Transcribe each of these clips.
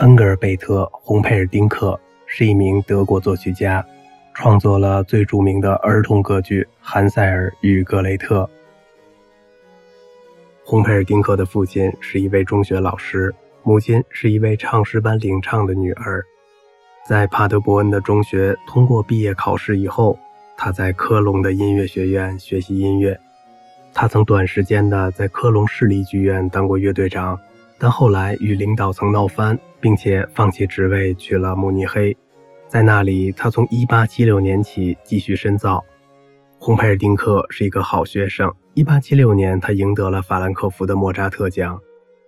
恩格尔贝特·洪佩尔丁克是一名德国作曲家，创作了最著名的儿童歌剧《韩塞尔与格雷特》。洪佩尔丁克的父亲是一位中学老师，母亲是一位唱诗班领唱的女儿。在帕德伯恩的中学通过毕业考试以后，他在科隆的音乐学院学习音乐。他曾短时间的在科隆市立剧院当过乐队长，但后来与领导层闹翻，并且放弃职位去了慕尼黑。在那里，他从1876年起继续深造。洪佩尔丁克是一个好学生。1876年，他赢得了法兰克福的莫扎特奖。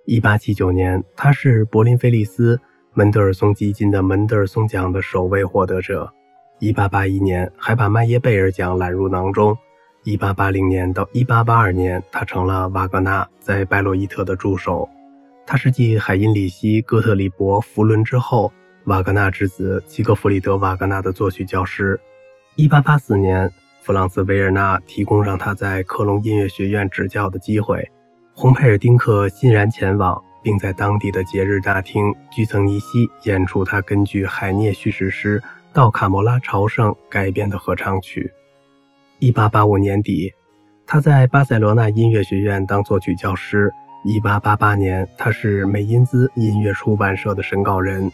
1879年，他是柏林菲利斯门德尔松基金的门德尔松奖的首位获得者。1881年，还把麦耶贝尔奖揽入囊中。1880年到1882年，他成了瓦格纳在拜洛伊特的助手。他是继海因里希·哥特里伯·弗伦之后，瓦格纳之子齐格弗里德·瓦格纳的作曲教师。1884年，弗朗茨·维尔纳提供让他在科隆音乐学院执教的机会，洪佩尔丁克欣然前往，并在当地的节日大厅居曾尼西演出他根据海涅叙事诗《到卡莫拉朝圣》改编的合唱曲。一八八五年底，他在巴塞罗那音乐学院当作曲教师。一八八八年，他是美因兹音乐出版社的审稿人。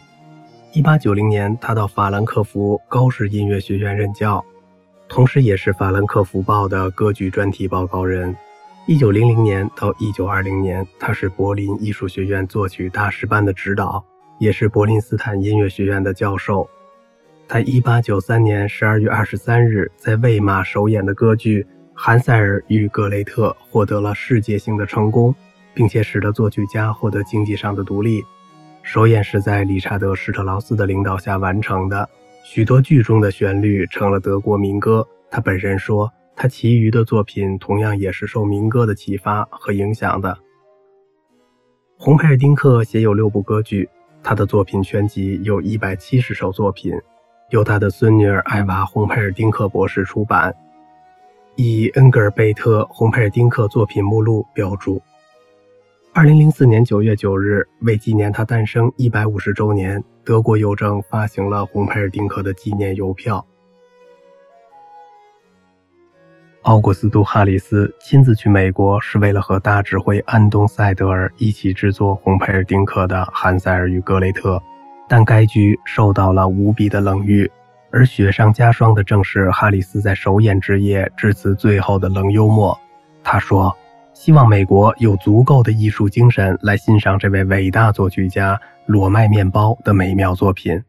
一八九零年，他到法兰克福高士音乐学院任教，同时也是法兰克福报的歌剧专题报告人。一九零零年到一九二零年，他是柏林艺术学院作曲大师班的指导，也是柏林斯坦音乐学院的教授。他1893年12月23日在魏玛首演的歌剧《韩塞尔与格雷特》获得了世界性的成功，并且使得作曲家获得经济上的独立。首演是在理查德·施特劳斯的领导下完成的，许多剧中的旋律成了德国民歌。他本人说，他其余的作品同样也是受民歌的启发和影响的。洪佩尔丁克写有六部歌剧，他的作品全集有一百七十首作品。由他的孙女儿艾娃·洪佩尔丁克博士出版，以恩格尔贝特·洪佩尔丁克作品目录标注。二零零四年九月九日，为纪念他诞生一百五十周年，德国邮政发行了红佩尔丁克的纪念邮票。奥古斯都·哈里斯亲自去美国，是为了和大指挥安东·塞德尔一起制作红佩尔丁克的《韩塞尔与格雷特》。但该剧受到了无比的冷遇，而雪上加霜的正是哈里斯在首演之夜致辞最后的冷幽默。他说：“希望美国有足够的艺术精神来欣赏这位伟大作曲家裸麦面包的美妙作品。”